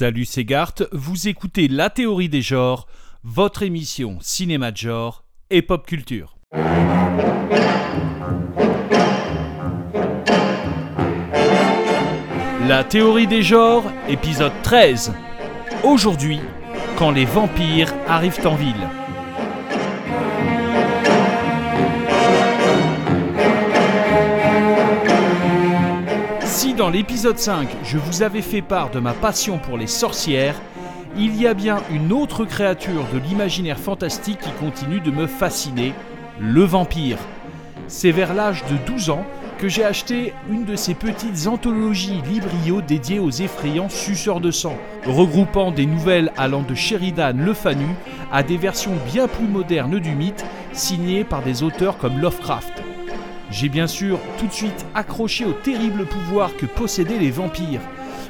Salut c'est Gart, vous écoutez La théorie des genres, votre émission cinéma de genre et pop culture. La théorie des genres, épisode 13. Aujourd'hui, quand les vampires arrivent en ville. Dans l'épisode 5, je vous avais fait part de ma passion pour les sorcières, il y a bien une autre créature de l'imaginaire fantastique qui continue de me fasciner, le vampire. C'est vers l'âge de 12 ans que j'ai acheté une de ces petites anthologies librio dédiées aux effrayants suceurs de sang, regroupant des nouvelles allant de Sheridan Le Fanu à des versions bien plus modernes du mythe, signées par des auteurs comme Lovecraft. J'ai bien sûr tout de suite accroché au terrible pouvoir que possédaient les vampires.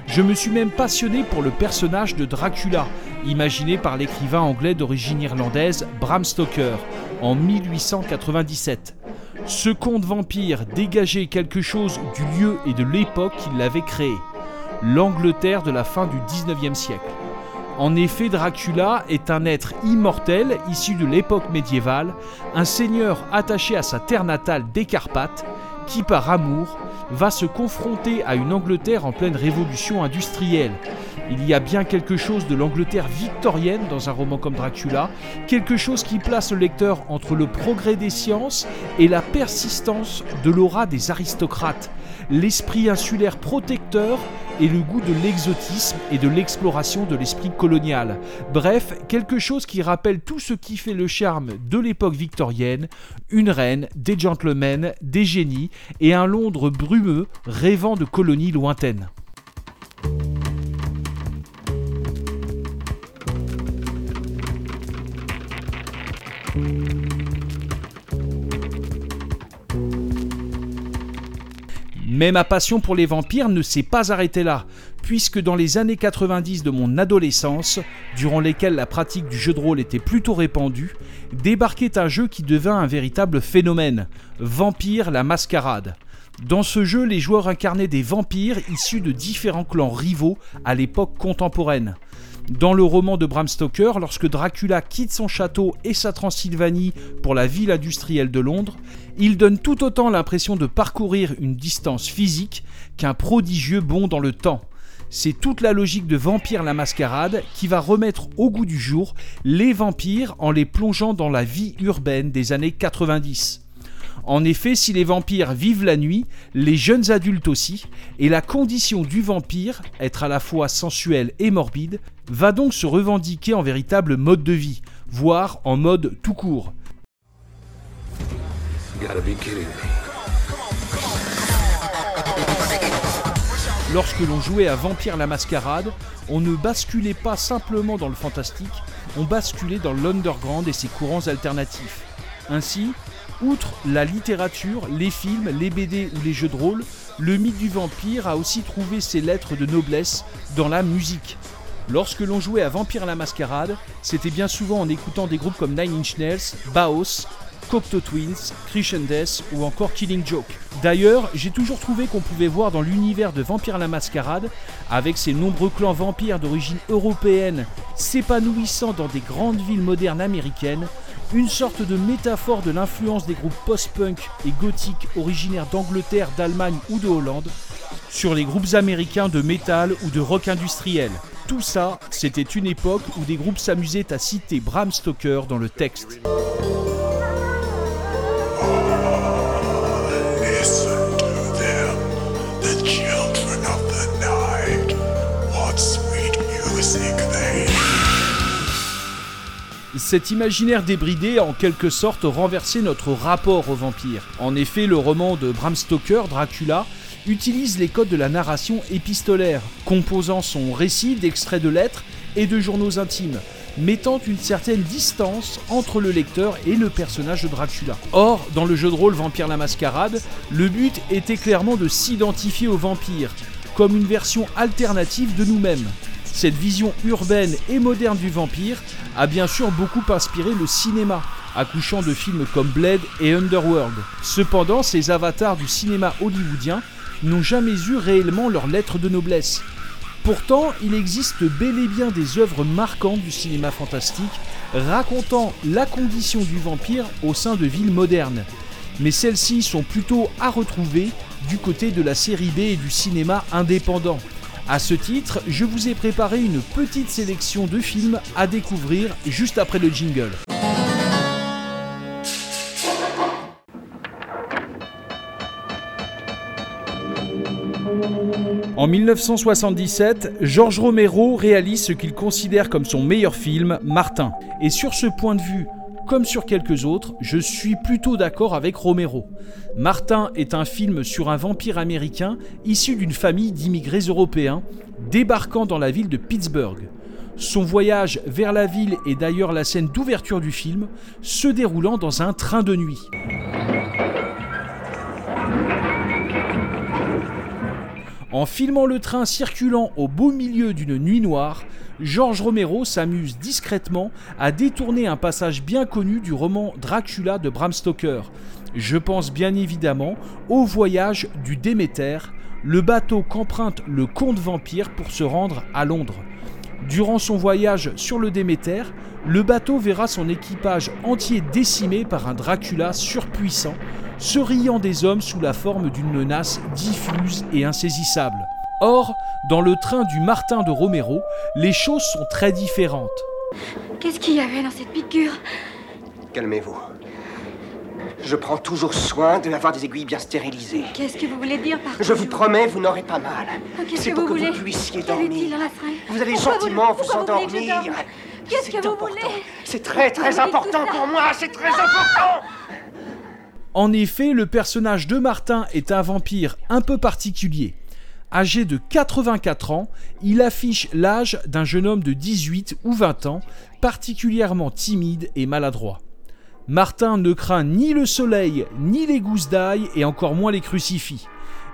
Je me suis même passionné pour le personnage de Dracula, imaginé par l'écrivain anglais d'origine irlandaise Bram Stoker en 1897. Ce conte vampire dégageait quelque chose du lieu et de l'époque qui l'avait créé, l'Angleterre de la fin du 19e siècle. En effet, Dracula est un être immortel issu de l'époque médiévale, un seigneur attaché à sa terre natale des Carpates, qui par amour va se confronter à une Angleterre en pleine révolution industrielle. Il y a bien quelque chose de l'Angleterre victorienne dans un roman comme Dracula, quelque chose qui place le lecteur entre le progrès des sciences et la persistance de l'aura des aristocrates, l'esprit insulaire protecteur et le goût de l'exotisme et de l'exploration de l'esprit colonial. Bref, quelque chose qui rappelle tout ce qui fait le charme de l'époque victorienne, une reine, des gentlemen, des génies et un Londres brumeux rêvant de colonies lointaines. Mais ma passion pour les vampires ne s'est pas arrêtée là, puisque dans les années 90 de mon adolescence, durant lesquelles la pratique du jeu de rôle était plutôt répandue, débarquait un jeu qui devint un véritable phénomène, Vampire la Mascarade. Dans ce jeu, les joueurs incarnaient des vampires issus de différents clans rivaux à l'époque contemporaine. Dans le roman de Bram Stoker, lorsque Dracula quitte son château et sa Transylvanie pour la ville industrielle de Londres, il donne tout autant l'impression de parcourir une distance physique qu'un prodigieux bond dans le temps. C'est toute la logique de Vampire la Mascarade qui va remettre au goût du jour les vampires en les plongeant dans la vie urbaine des années 90. En effet, si les vampires vivent la nuit, les jeunes adultes aussi, et la condition du vampire, être à la fois sensuel et morbide, va donc se revendiquer en véritable mode de vie, voire en mode tout court. Lorsque l'on jouait à Vampire la Mascarade, on ne basculait pas simplement dans le fantastique, on basculait dans l'underground et ses courants alternatifs. Ainsi, outre la littérature, les films, les BD ou les jeux de rôle, le mythe du vampire a aussi trouvé ses lettres de noblesse dans la musique. Lorsque l'on jouait à Vampire la Mascarade, c'était bien souvent en écoutant des groupes comme Nine Inch Nails, Baos, Cocteau Twins, Christian Death ou encore Killing Joke. D'ailleurs, j'ai toujours trouvé qu'on pouvait voir dans l'univers de Vampire la Mascarade, avec ses nombreux clans vampires d'origine européenne s'épanouissant dans des grandes villes modernes américaines, une sorte de métaphore de l'influence des groupes post-punk et gothiques originaires d'Angleterre, d'Allemagne ou de Hollande sur les groupes américains de métal ou de rock industriel. Tout ça, c'était une époque où des groupes s'amusaient à citer Bram Stoker dans le texte. Cet imaginaire débridé a en quelque sorte renversé notre rapport aux vampires. En effet, le roman de Bram Stoker, Dracula, utilise les codes de la narration épistolaire, composant son récit d'extraits de lettres et de journaux intimes, mettant une certaine distance entre le lecteur et le personnage de Dracula. Or, dans le jeu de rôle Vampire la Mascarade, le but était clairement de s'identifier aux vampires, comme une version alternative de nous-mêmes. Cette vision urbaine et moderne du vampire a bien sûr beaucoup inspiré le cinéma, accouchant de films comme Blade et Underworld. Cependant, ces avatars du cinéma hollywoodien n'ont jamais eu réellement leur lettre de noblesse. Pourtant, il existe bel et bien des œuvres marquantes du cinéma fantastique racontant la condition du vampire au sein de villes modernes. Mais celles-ci sont plutôt à retrouver du côté de la série B et du cinéma indépendant. A ce titre, je vous ai préparé une petite sélection de films à découvrir juste après le jingle. En 1977, Georges Romero réalise ce qu'il considère comme son meilleur film, Martin. Et sur ce point de vue, comme sur quelques autres, je suis plutôt d'accord avec Romero. Martin est un film sur un vampire américain issu d'une famille d'immigrés européens débarquant dans la ville de Pittsburgh. Son voyage vers la ville est d'ailleurs la scène d'ouverture du film, se déroulant dans un train de nuit. En filmant le train circulant au beau milieu d'une nuit noire, Georges Romero s'amuse discrètement à détourner un passage bien connu du roman Dracula de Bram Stoker. Je pense bien évidemment au voyage du Déméter, le bateau qu'emprunte le comte vampire pour se rendre à Londres. Durant son voyage sur le Déméter, le bateau verra son équipage entier décimé par un Dracula surpuissant se riant des hommes sous la forme d'une menace diffuse et insaisissable. Or, dans le train du Martin de Romero, les choses sont très différentes. Qu'est-ce qu'il y avait dans cette piqûre? Calmez-vous. Je prends toujours soin de avoir des aiguilles bien stérilisées. Qu'est-ce que vous voulez dire par Je vous promets, vous n'aurez pas mal. Qu'est-ce C'est que pour vous que voulez vous puissiez Quel est-il dormir. dans la seringue Vous allez Pourquoi gentiment vous, endormir. Qu'est-ce C'est que vous voulez C'est très très important pour moi, c'est très important En effet, le personnage de Martin est un vampire un peu particulier. Âgé de 84 ans, il affiche l'âge d'un jeune homme de 18 ou 20 ans, particulièrement timide et maladroit. Martin ne craint ni le soleil, ni les gousses d'ail, et encore moins les crucifix.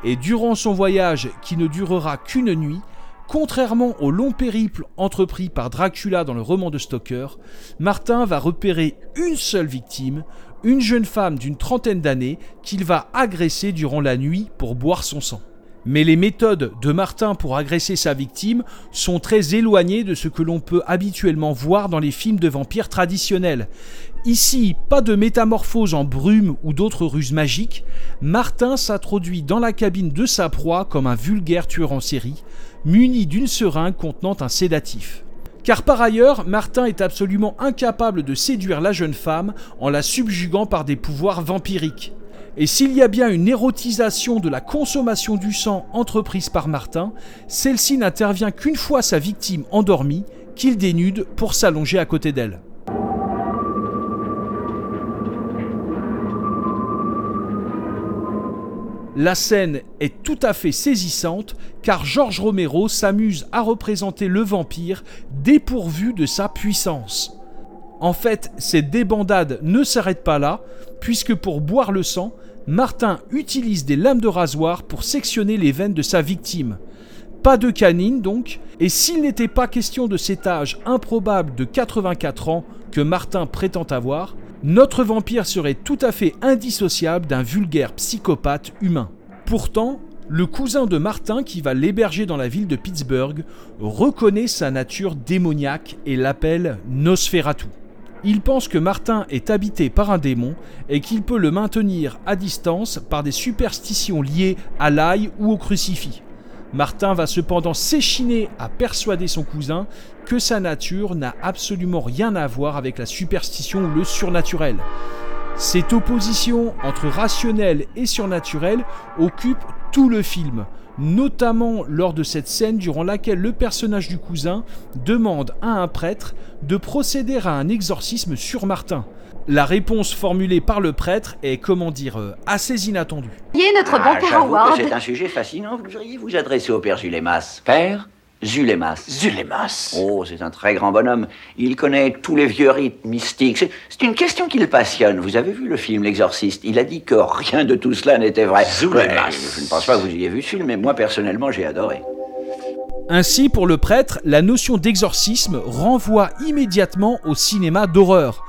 Et durant son voyage, qui ne durera qu'une nuit, contrairement au long périple entrepris par Dracula dans le roman de Stoker, Martin va repérer une seule victime, une jeune femme d'une trentaine d'années qu'il va agresser durant la nuit pour boire son sang. Mais les méthodes de Martin pour agresser sa victime sont très éloignées de ce que l'on peut habituellement voir dans les films de vampires traditionnels. Ici, pas de métamorphose en brume ou d'autres ruses magiques, Martin s'introduit dans la cabine de sa proie comme un vulgaire tueur en série, muni d'une seringue contenant un sédatif. Car par ailleurs, Martin est absolument incapable de séduire la jeune femme en la subjuguant par des pouvoirs vampiriques. Et s'il y a bien une érotisation de la consommation du sang entreprise par Martin, celle-ci n'intervient qu'une fois sa victime endormie, qu'il dénude pour s'allonger à côté d'elle. La scène est tout à fait saisissante car Georges Romero s'amuse à représenter le vampire dépourvu de sa puissance. En fait, cette débandade ne s'arrête pas là, puisque pour boire le sang, Martin utilise des lames de rasoir pour sectionner les veines de sa victime. Pas de canine donc, et s'il n'était pas question de cet âge improbable de 84 ans que Martin prétend avoir, notre vampire serait tout à fait indissociable d'un vulgaire psychopathe humain. Pourtant, le cousin de Martin qui va l'héberger dans la ville de Pittsburgh reconnaît sa nature démoniaque et l'appelle Nosferatu. Il pense que Martin est habité par un démon et qu'il peut le maintenir à distance par des superstitions liées à l'ail ou au crucifix. Martin va cependant s'échiner à persuader son cousin que sa nature n'a absolument rien à voir avec la superstition ou le surnaturel. Cette opposition entre rationnel et surnaturel occupe tout le film, notamment lors de cette scène durant laquelle le personnage du cousin demande à un prêtre de procéder à un exorcisme sur Martin. La réponse formulée par le prêtre est, comment dire, euh, assez inattendue. Voyez notre Ah, bon père j'avoue que Howard. c'est un sujet fascinant. Vous devriez vous adresser au père Zulemas. Père Zulemas. Zulemas. Oh, c'est un très grand bonhomme. Il connaît tous les vieux rites mystiques. C'est- une question qui le passionne. Vous avez vu le film L'Exorciste? Il a dit que rien de tout cela n'était vrai. Zulemas. Je ne pense pas que vous ayez vu ce film, mais moi, personnellement, j'ai adoré. Ainsi, pour le prêtre, la notion d'exorcisme renvoie immédiatement au cinéma d'horreur.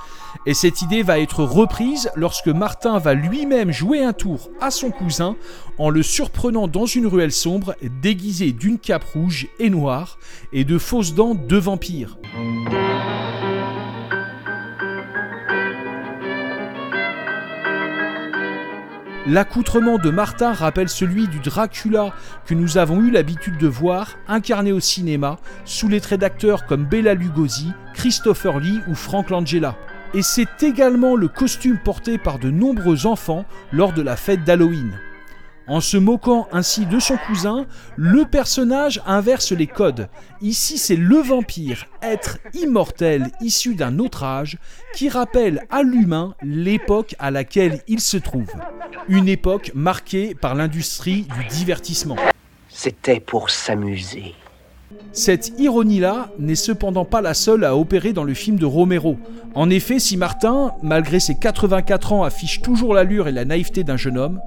Et cette idée va être reprise lorsque Martin va lui-même jouer un tour à son cousin en le surprenant dans une ruelle sombre déguisé d'une cape rouge et noire et de fausses dents de vampire. L'accoutrement de Martin rappelle celui du Dracula que nous avons eu l'habitude de voir incarné au cinéma sous les traits d'acteurs comme Bela Lugosi, Christopher Lee ou Frank Langella et c'est également le costume porté par de nombreux enfants lors de la fête d'Halloween. En se moquant ainsi de son cousin, le personnage inverse les codes. Ici, c'est le vampire, être immortel issu d'un autre âge, qui rappelle à l'humain l'époque à laquelle il se trouve. Une époque marquée par l'industrie du divertissement. C'était pour s'amuser. Cette ironie-là n'est cependant pas la seule à opérer dans le film de Romero. En effet, si Martin, malgré ses 84 ans, affiche toujours l'allure et la naïveté d'un jeune homme,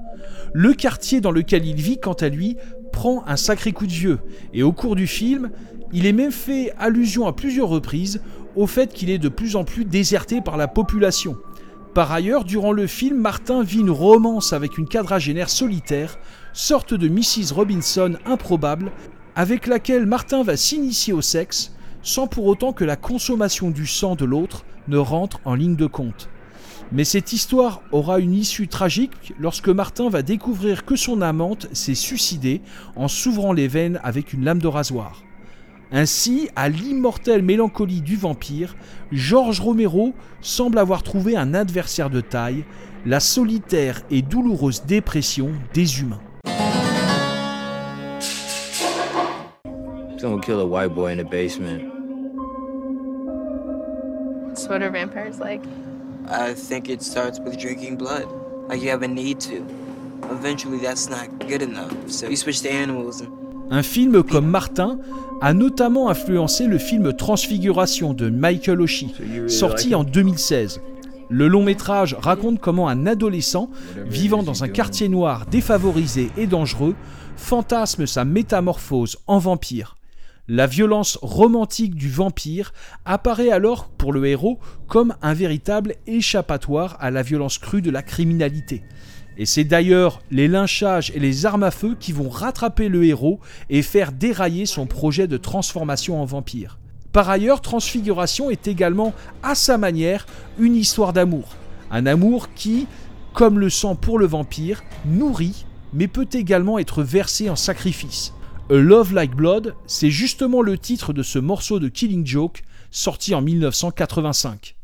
le quartier dans lequel il vit, quant à lui, prend un sacré coup de vieux. Et au cours du film, il est même fait allusion à plusieurs reprises au fait qu'il est de plus en plus déserté par la population. Par ailleurs, durant le film, Martin vit une romance avec une quadragénaire solitaire, sorte de Mrs. Robinson improbable, avec laquelle Martin va s'initier au sexe, sans pour autant que la consommation du sang de l'autre ne rentre en ligne de compte. Mais cette histoire aura une issue tragique lorsque Martin va découvrir que son amante s'est suicidée en s'ouvrant les veines avec une lame de rasoir. Ainsi, à l'immortelle mélancolie du vampire, Georges Romero semble avoir trouvé un adversaire de taille, la solitaire et douloureuse dépression des humains. Don't kill a white boy in the basement. That's what are vampires like? I think it starts with drinking blood. Like you have a need to. Eventually that's not good enough. So you switch to animals and Un film comme Martin a notamment influencé le film Transfiguration de Michael Oshie, sorti en 2016. Le long métrage raconte comment un adolescent, vivant dans un quartier noir défavorisé et dangereux, fantasme sa métamorphose en vampire. La violence romantique du vampire apparaît alors pour le héros comme un véritable échappatoire à la violence crue de la criminalité. Et c'est d'ailleurs les lynchages et les armes à feu qui vont rattraper le héros et faire dérailler son projet de transformation en vampire. Par ailleurs, Transfiguration est également, à sa manière, une histoire d'amour. Un amour qui, comme le sang pour le vampire, nourrit, mais peut également être versé en sacrifice. A Love Like Blood, c'est justement le titre de ce morceau de Killing Joke, sorti en 1985.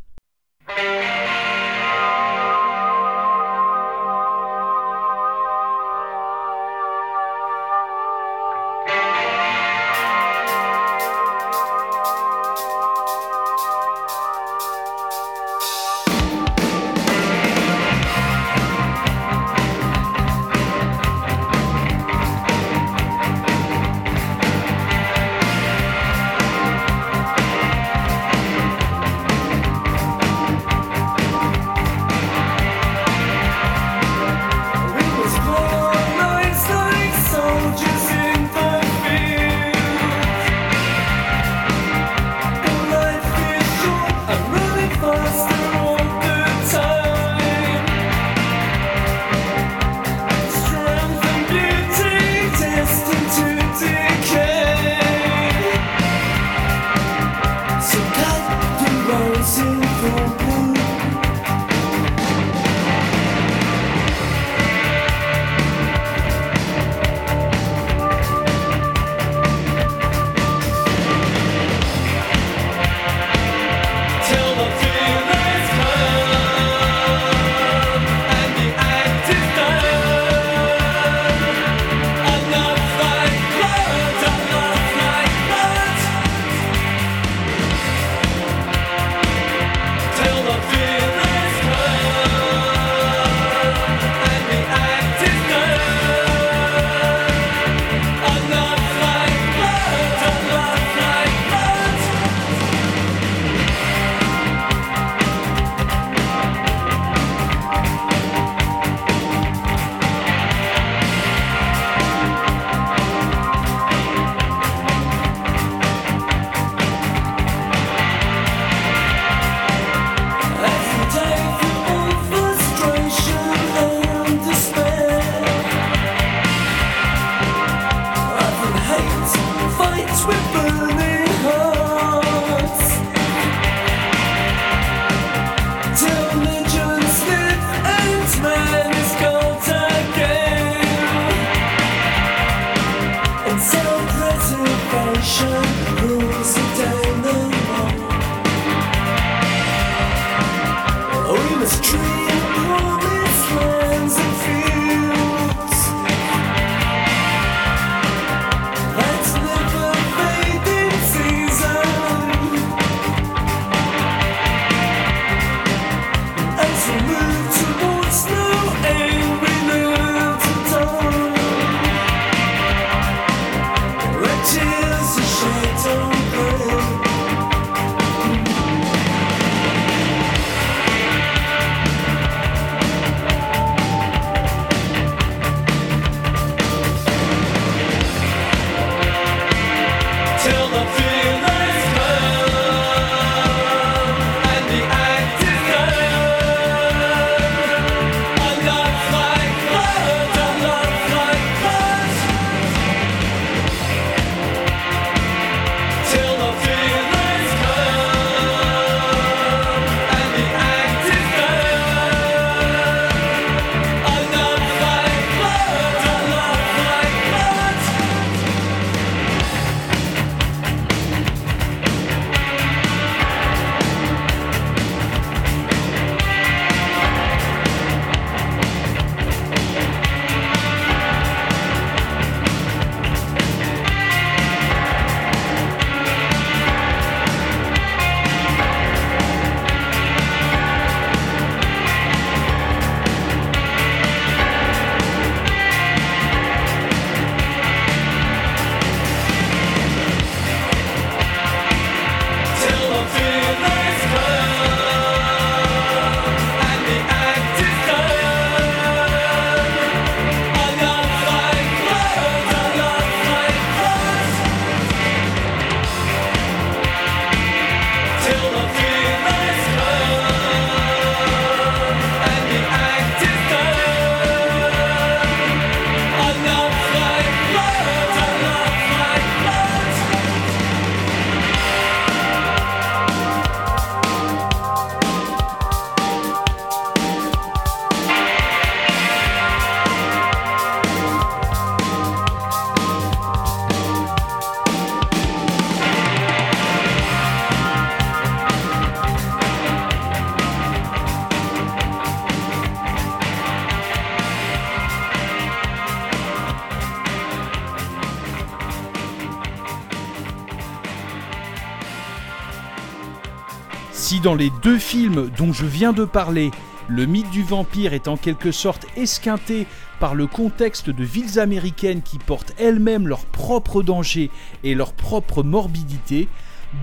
Dans les deux films dont je viens de parler, le mythe du vampire est en quelque sorte esquinté par le contexte de villes américaines qui portent elles-mêmes leurs propres dangers et leur propre morbidité,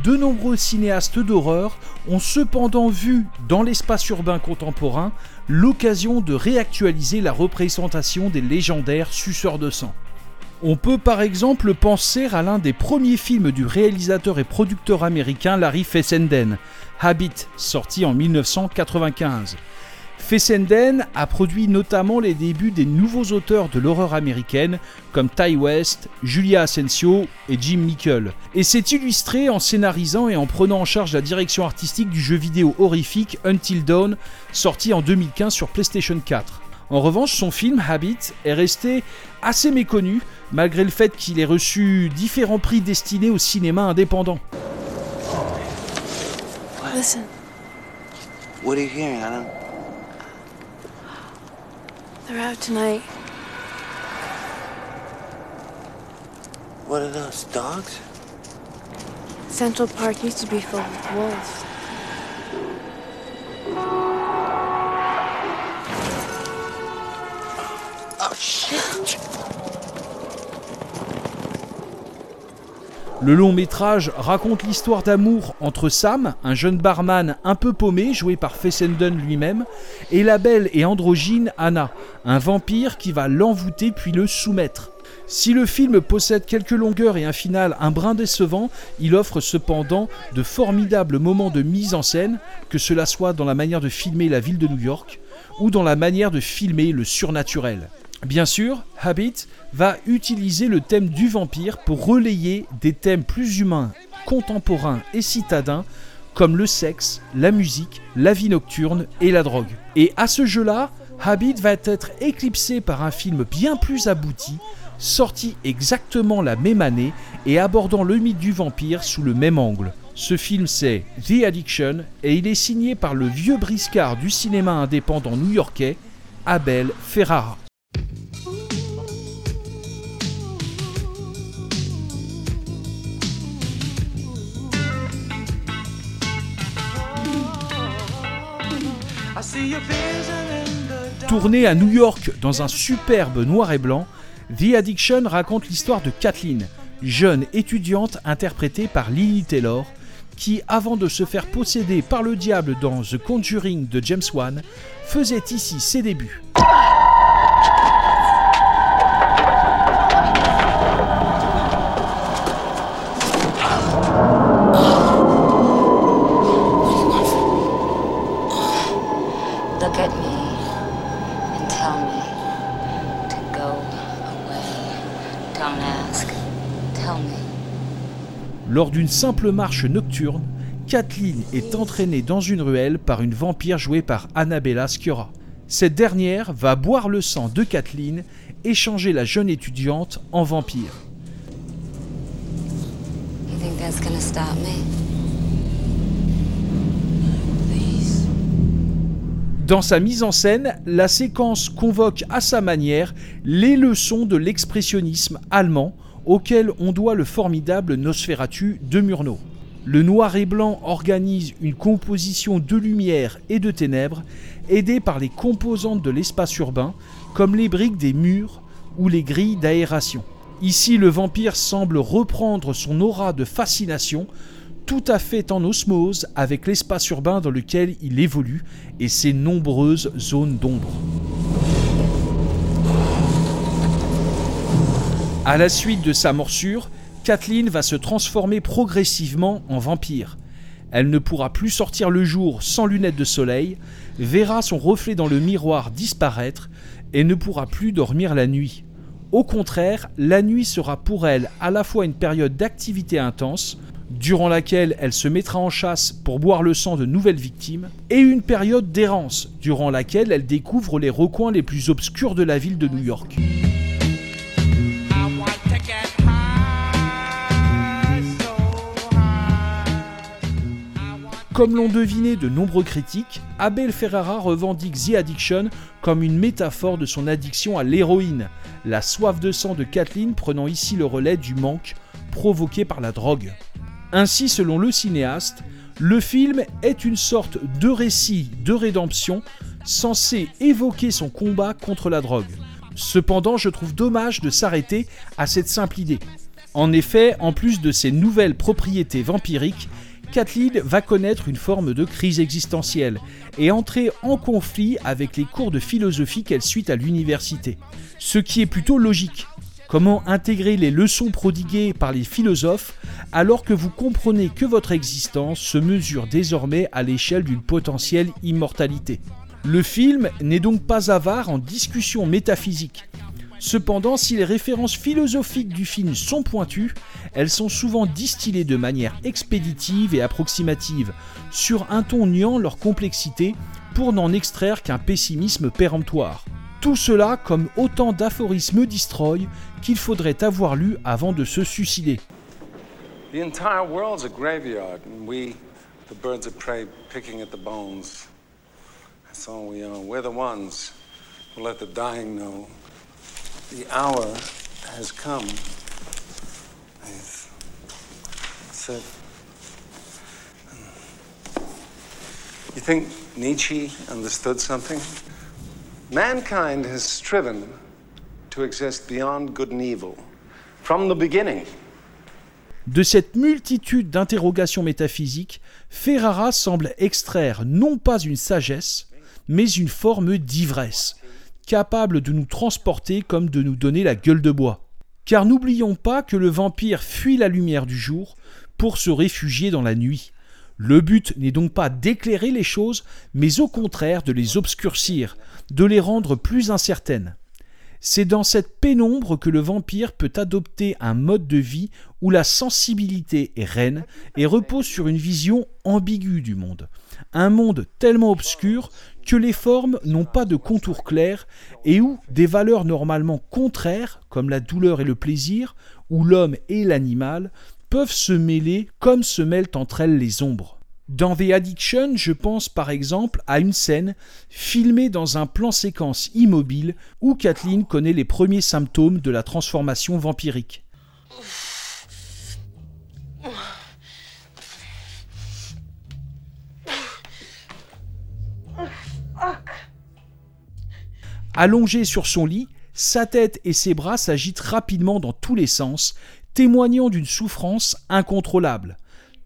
de nombreux cinéastes d'horreur ont cependant vu dans l'espace urbain contemporain l'occasion de réactualiser la représentation des légendaires suceurs de sang. On peut par exemple penser à l'un des premiers films du réalisateur et producteur américain Larry Fessenden, Habit, sorti en 1995. Fessenden a produit notamment les débuts des nouveaux auteurs de l'horreur américaine comme Ty West, Julia Asensio et Jim Nickel, et s'est illustré en scénarisant et en prenant en charge la direction artistique du jeu vidéo horrifique Until Dawn, sorti en 2015 sur PlayStation 4. En revanche, son film Habit est resté assez méconnu, malgré le fait qu'il ait reçu différents prix destinés au cinéma indépendant. Listen, What are you hearing, Anna? they're out tonight. What are those, dogs? Central Park used to be filled with wolves. Le long métrage raconte l'histoire d'amour entre Sam, un jeune barman un peu paumé, joué par Fessenden lui-même, et la belle et androgyne Anna, un vampire qui va l'envoûter puis le soumettre. Si le film possède quelques longueurs et un final un brin décevant, il offre cependant de formidables moments de mise en scène, que cela soit dans la manière de filmer la ville de New York ou dans la manière de filmer le surnaturel. Bien sûr, Habit va utiliser le thème du vampire pour relayer des thèmes plus humains, contemporains et citadins comme le sexe, la musique, la vie nocturne et la drogue. Et à ce jeu-là, Habit va être éclipsé par un film bien plus abouti, sorti exactement la même année et abordant le mythe du vampire sous le même angle. Ce film c'est The Addiction et il est signé par le vieux briscard du cinéma indépendant new-yorkais, Abel Ferrara. Tourné à New York dans un superbe noir et blanc, The Addiction raconte l'histoire de Kathleen, jeune étudiante interprétée par Lily Taylor, qui, avant de se faire posséder par le diable dans The Conjuring de James Wan, faisait ici ses débuts. Look at me and tell me to go away. Don't ask. Tell me. Lors d'une simple marche nocturne, Kathleen est entraînée dans une ruelle par une vampire jouée par Annabella Sciorra. Cette dernière va boire le sang de Kathleen et changer la jeune étudiante en vampire. You think that's gonna stop me? Dans sa mise en scène, la séquence convoque à sa manière les leçons de l'expressionnisme allemand auquel on doit le formidable Nosferatu de Murnau. Le noir et blanc organise une composition de lumière et de ténèbres aidée par les composantes de l'espace urbain comme les briques des murs ou les grilles d'aération. Ici, le vampire semble reprendre son aura de fascination tout à fait en osmose avec l'espace urbain dans lequel il évolue et ses nombreuses zones d'ombre. À la suite de sa morsure, Kathleen va se transformer progressivement en vampire. Elle ne pourra plus sortir le jour sans lunettes de soleil, verra son reflet dans le miroir disparaître et ne pourra plus dormir la nuit. Au contraire, la nuit sera pour elle à la fois une période d'activité intense, durant laquelle elle se mettra en chasse pour boire le sang de nouvelles victimes, et une période d'errance, durant laquelle elle découvre les recoins les plus obscurs de la ville de New York. Comme l'ont deviné de nombreux critiques, Abel Ferrara revendique The Addiction comme une métaphore de son addiction à l'héroïne, la soif de sang de Kathleen prenant ici le relais du manque provoqué par la drogue. Ainsi, selon le cinéaste, le film est une sorte de récit de rédemption censé évoquer son combat contre la drogue. Cependant, je trouve dommage de s'arrêter à cette simple idée. En effet, en plus de ses nouvelles propriétés vampiriques, Kathleen va connaître une forme de crise existentielle et entrer en conflit avec les cours de philosophie qu'elle suit à l'université. Ce qui est plutôt logique. Comment intégrer les leçons prodiguées par les philosophes alors que vous comprenez que votre existence se mesure désormais à l'échelle d'une potentielle immortalité? Le film n'est donc pas avare en discussions métaphysiques. Cependant, si les références philosophiques du film sont pointues, elles sont souvent distillées de manière expéditive et approximative, sur un ton niant leur complexité pour n'en extraire qu'un pessimisme péremptoire. Tout cela comme autant d'aphorismes destroy qu'il faudrait avoir lu avant de se suicider. The entire world's a graveyard, and we, the birds of prey, picking at the bones. That's all we are. We're the ones who let the dying know the hour has come. You think Nietzsche understood something? Mankind has striven to exist beyond good and evil from the beginning. De cette multitude d'interrogations métaphysiques, Ferrara semble extraire non pas une sagesse, mais une forme d'ivresse, capable de nous transporter comme de nous donner la gueule de bois. Car n'oublions pas que le vampire fuit la lumière du jour pour se réfugier dans la nuit. Le but n'est donc pas d'éclairer les choses, mais au contraire de les obscurcir, de les rendre plus incertaines. C'est dans cette pénombre que le vampire peut adopter un mode de vie où la sensibilité est reine et repose sur une vision ambiguë du monde. Un monde tellement obscur que les formes n'ont pas de contour clair et où des valeurs normalement contraires, comme la douleur et le plaisir, ou l'homme et l'animal, peuvent se mêler comme se mêlent entre elles les ombres. Dans The Addiction, je pense par exemple à une scène filmée dans un plan séquence immobile où Kathleen connaît les premiers symptômes de la transformation vampirique. Allongée sur son lit, sa tête et ses bras s'agitent rapidement dans tous les sens, témoignant d'une souffrance incontrôlable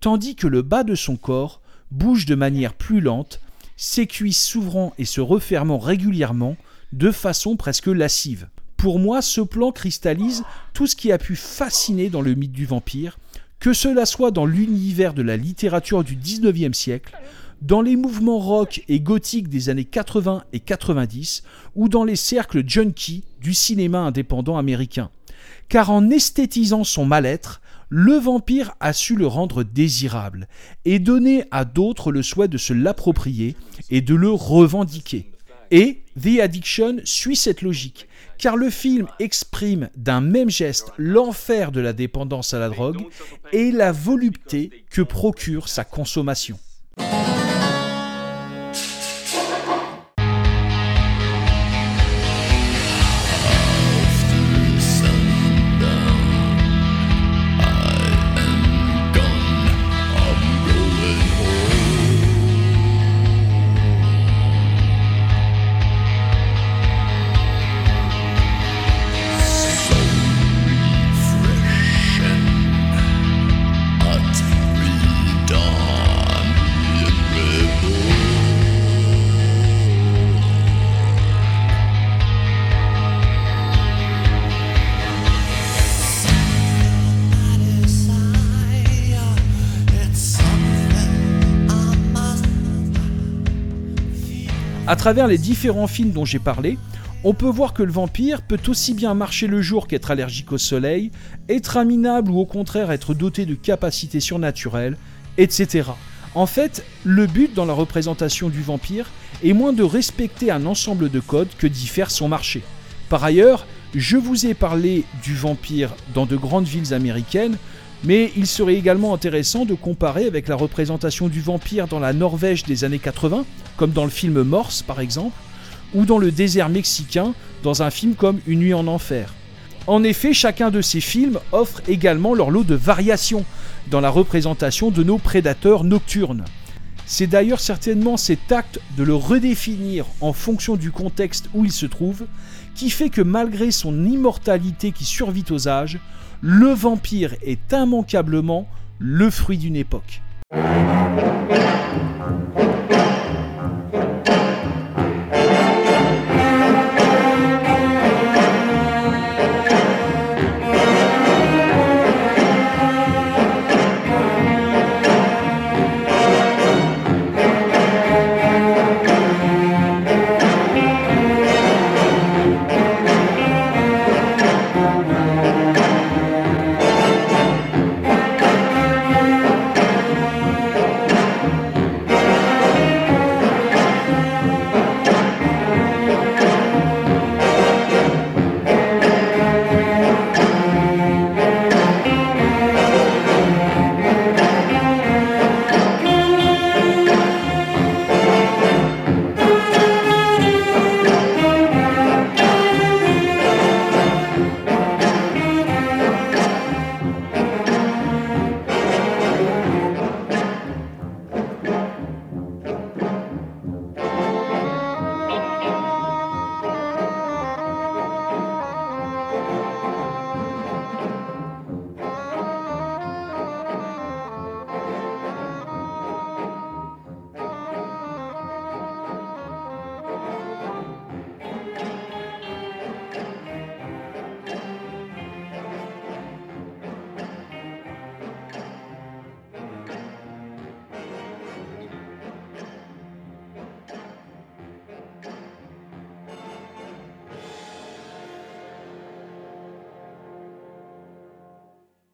tandis que le bas de son corps bouge de manière plus lente, ses cuisses s'ouvrant et se refermant régulièrement, de façon presque lascive. Pour moi, ce plan cristallise tout ce qui a pu fasciner dans le mythe du vampire, que cela soit dans l'univers de la littérature du 19e siècle, dans les mouvements rock et gothiques des années 80 et 90, ou dans les cercles junkies du cinéma indépendant américain. Car en esthétisant son mal-être, le vampire a su le rendre désirable et donner à d'autres le souhait de se l'approprier et de le revendiquer. Et The Addiction suit cette logique, car le film exprime d'un même geste l'enfer de la dépendance à la drogue et la volupté que procure sa consommation. Travers les différents films dont j'ai parlé, on peut voir que le vampire peut aussi bien marcher le jour qu'être allergique au soleil, être minable ou au contraire être doté de capacités surnaturelles, etc. En fait, le but dans la représentation du vampire est moins de respecter un ensemble de codes que d'y faire son marché. Par ailleurs, je vous ai parlé du vampire dans de grandes villes américaines, mais il serait également intéressant de comparer avec la représentation du vampire dans la Norvège des années 80, comme dans le film Morse par exemple, ou dans le désert mexicain dans un film comme Une nuit en enfer. En effet, chacun de ces films offre également leur lot de variations dans la représentation de nos prédateurs nocturnes. C'est d'ailleurs certainement cet acte de le redéfinir en fonction du contexte où il se trouve qui fait que malgré son immortalité qui survit aux âges, le vampire est immanquablement le fruit d'une époque.